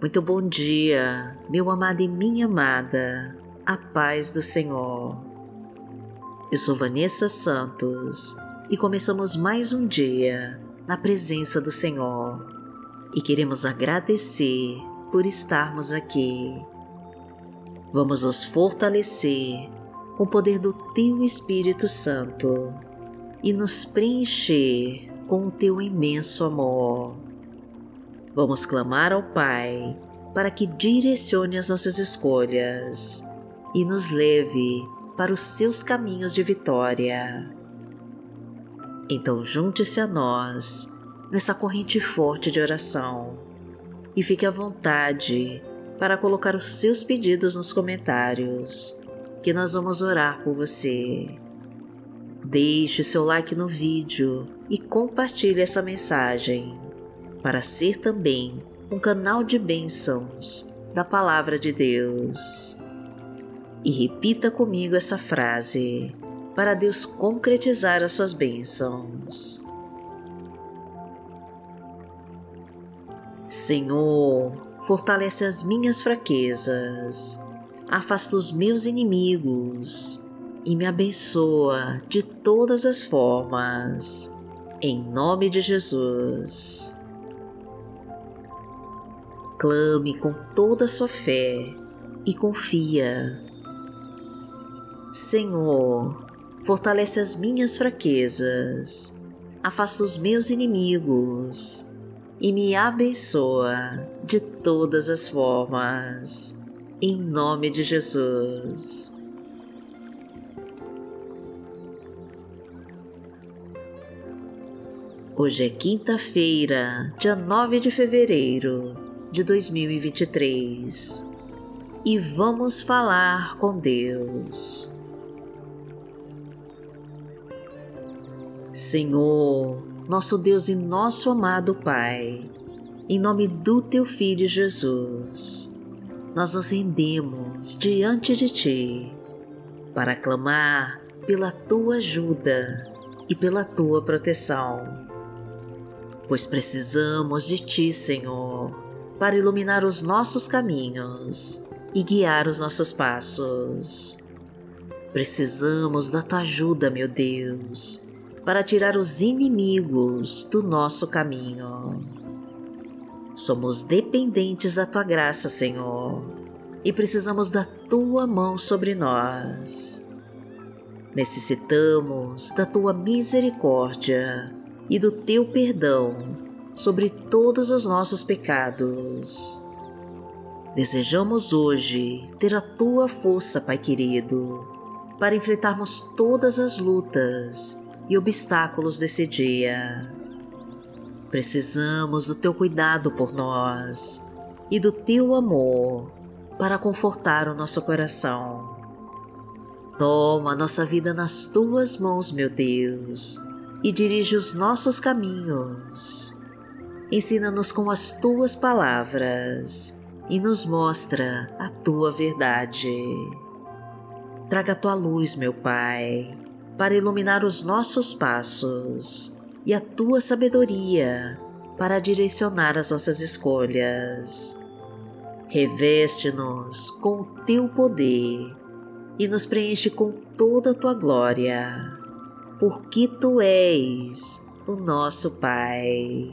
Muito bom dia, meu amado e minha amada, a paz do Senhor. Eu sou Vanessa Santos e começamos mais um dia na presença do Senhor e queremos agradecer por estarmos aqui. Vamos nos fortalecer com o poder do Teu Espírito Santo e nos preencher com o Teu imenso amor Vamos clamar ao Pai para que direcione as nossas escolhas e nos leve para os seus caminhos de vitória. Então, junte-se a nós nessa corrente forte de oração e fique à vontade para colocar os seus pedidos nos comentários, que nós vamos orar por você. Deixe seu like no vídeo e compartilhe essa mensagem para ser também um canal de bênçãos da Palavra de Deus. E repita comigo essa frase para Deus concretizar as suas bênçãos. Senhor, fortalece as minhas fraquezas, afasta os meus inimigos e me abençoa de todas as formas. Em nome de Jesus clame com toda a sua fé e confia. Senhor, fortalece as minhas fraquezas, afasta os meus inimigos e me abençoa de todas as formas. Em nome de Jesus. Hoje é quinta-feira, dia 9 de fevereiro de 2023 e vamos falar com Deus. Senhor, nosso Deus e nosso amado Pai, em nome do Teu Filho Jesus, nós nos rendemos diante de Ti para clamar pela Tua ajuda e pela Tua proteção, pois precisamos de Ti, Senhor para iluminar os nossos caminhos e guiar os nossos passos. Precisamos da tua ajuda, meu Deus, para tirar os inimigos do nosso caminho. Somos dependentes da tua graça, Senhor, e precisamos da tua mão sobre nós. Necessitamos da tua misericórdia e do teu perdão sobre todos os nossos pecados. Desejamos hoje ter a tua força, Pai querido, para enfrentarmos todas as lutas e obstáculos desse dia. Precisamos do teu cuidado por nós e do teu amor para confortar o nosso coração. Toma nossa vida nas tuas mãos, meu Deus, e dirige os nossos caminhos ensina-nos com as tuas palavras e nos mostra a tua verdade. Traga a tua luz, meu Pai, para iluminar os nossos passos e a tua sabedoria para direcionar as nossas escolhas. Reveste-nos com o teu poder e nos preenche com toda a tua glória, porque tu és o nosso Pai.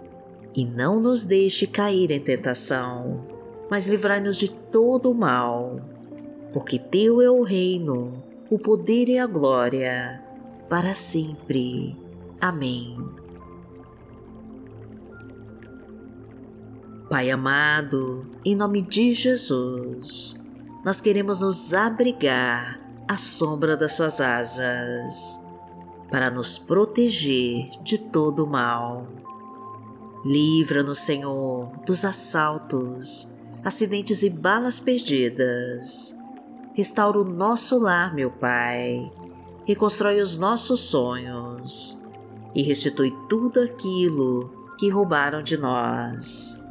e não nos deixe cair em tentação, mas livrai-nos de todo o mal, porque Teu é o reino, o poder e a glória, para sempre. Amém. Pai amado, em nome de Jesus, nós queremos nos abrigar à sombra das Suas asas, para nos proteger de todo o mal Livra-nos, Senhor, dos assaltos, acidentes e balas perdidas. Restaura o nosso lar, meu Pai. Reconstrói os nossos sonhos e restitui tudo aquilo que roubaram de nós.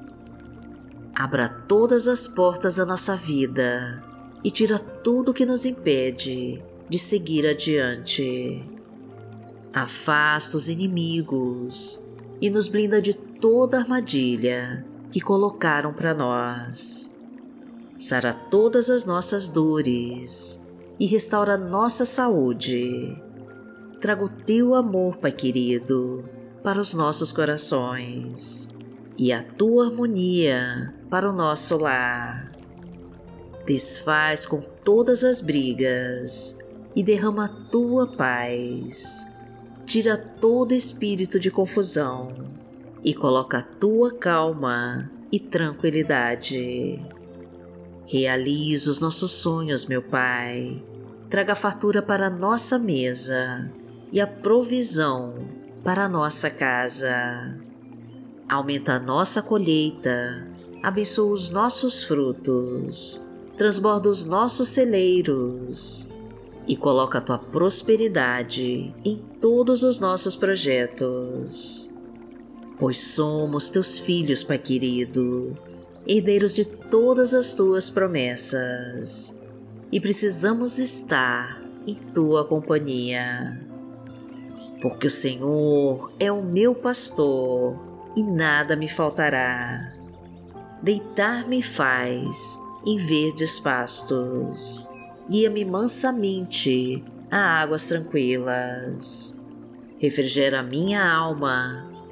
Abra todas as portas da nossa vida e tira tudo que nos impede de seguir adiante. Afasta os inimigos e nos blinda de toda armadilha que colocaram para nós. Sara todas as nossas dores e restaura nossa saúde. Traga o teu amor, Pai querido, para os nossos corações e a tua harmonia para o nosso lar. Desfaz com todas as brigas e derrama a tua paz. Tira todo espírito de confusão e coloca a tua calma e tranquilidade. Realiza os nossos sonhos, meu Pai. Traga fartura para a nossa mesa e a provisão para a nossa casa. Aumenta a nossa colheita, abençoa os nossos frutos, transborda os nossos celeiros e coloca a tua prosperidade em todos os nossos projetos pois somos teus filhos, Pai querido, herdeiros de todas as tuas promessas e precisamos estar em tua companhia. Porque o Senhor é o meu pastor e nada me faltará. Deitar-me faz em verdes pastos, guia-me mansamente a águas tranquilas. Refrigera minha alma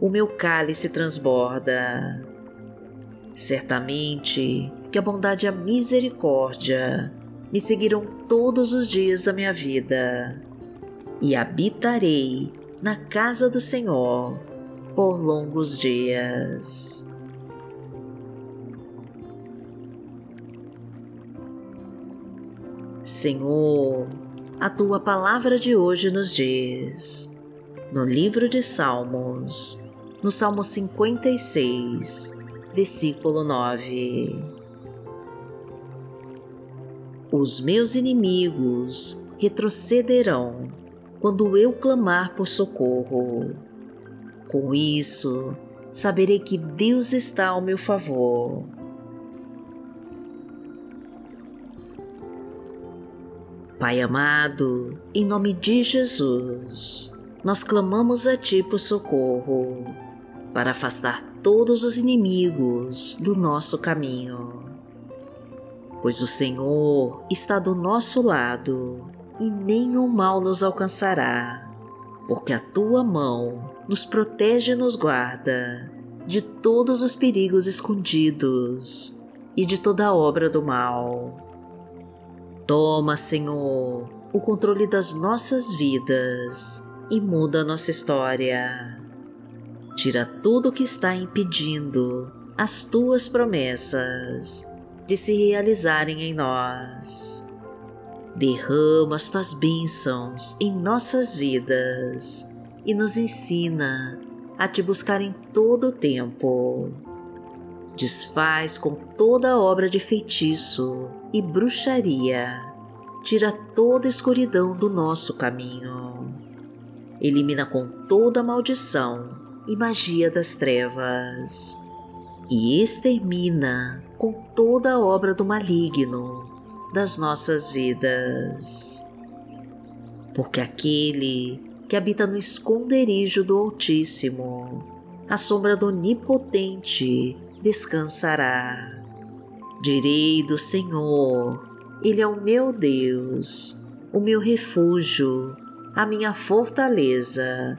o meu cálice transborda. Certamente que a bondade e a misericórdia me seguirão todos os dias da minha vida e habitarei na casa do Senhor por longos dias. Senhor, a tua palavra de hoje nos diz, no livro de Salmos, no Salmo 56, versículo 9. Os meus inimigos retrocederão quando eu clamar por socorro. Com isso, saberei que Deus está ao meu favor. Pai amado, em nome de Jesus, nós clamamos a Ti por socorro para afastar todos os inimigos do nosso caminho. Pois o Senhor está do nosso lado e nenhum mal nos alcançará, porque a tua mão nos protege e nos guarda de todos os perigos escondidos e de toda obra do mal. Toma, Senhor, o controle das nossas vidas e muda a nossa história tira tudo o que está impedindo as tuas promessas de se realizarem em nós. Derrama as tuas bênçãos em nossas vidas e nos ensina a te buscar em todo o tempo. Desfaz com toda obra de feitiço e bruxaria, tira toda a escuridão do nosso caminho. Elimina com toda maldição e magia das trevas, e extermina com toda a obra do maligno das nossas vidas. Porque aquele que habita no esconderijo do Altíssimo, a sombra do Onipotente descansará. Direi do Senhor, Ele é o meu Deus, o meu refúgio, a minha fortaleza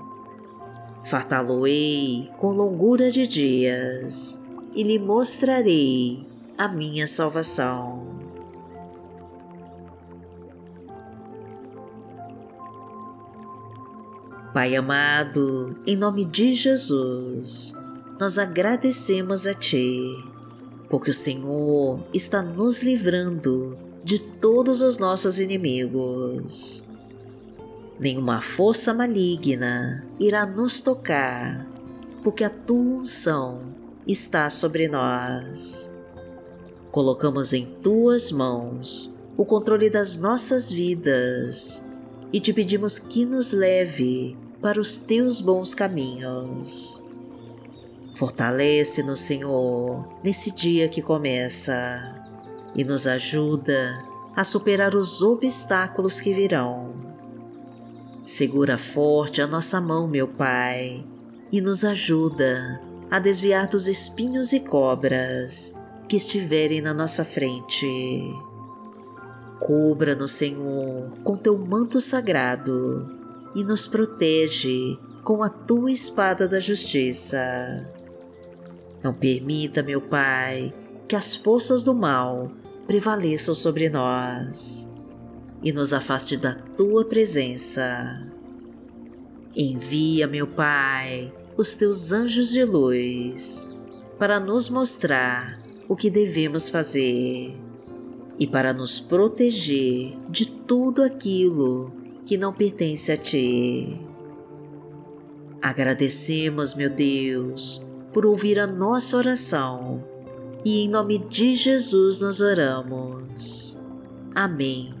Fartá-lo-ei com longura de dias e lhe mostrarei a minha salvação. Pai amado, em nome de Jesus, nós agradecemos a Ti, porque o Senhor está nos livrando de todos os nossos inimigos. Nenhuma força maligna irá nos tocar, porque a Tua unção está sobre nós. Colocamos em Tuas mãos o controle das nossas vidas e te pedimos que nos leve para os teus bons caminhos. Fortalece-nos, Senhor, nesse dia que começa e nos ajuda a superar os obstáculos que virão. Segura forte a nossa mão, meu Pai, e nos ajuda a desviar dos espinhos e cobras que estiverem na nossa frente. Cubra-nos, Senhor, com teu manto sagrado e nos protege com a tua espada da justiça. Não permita, meu Pai, que as forças do mal prevaleçam sobre nós e nos afaste da tua presença. Envia, meu Pai, os teus anjos de luz para nos mostrar o que devemos fazer e para nos proteger de tudo aquilo que não pertence a Ti. Agradecemos, meu Deus, por ouvir a nossa oração e em nome de Jesus nós oramos. Amém.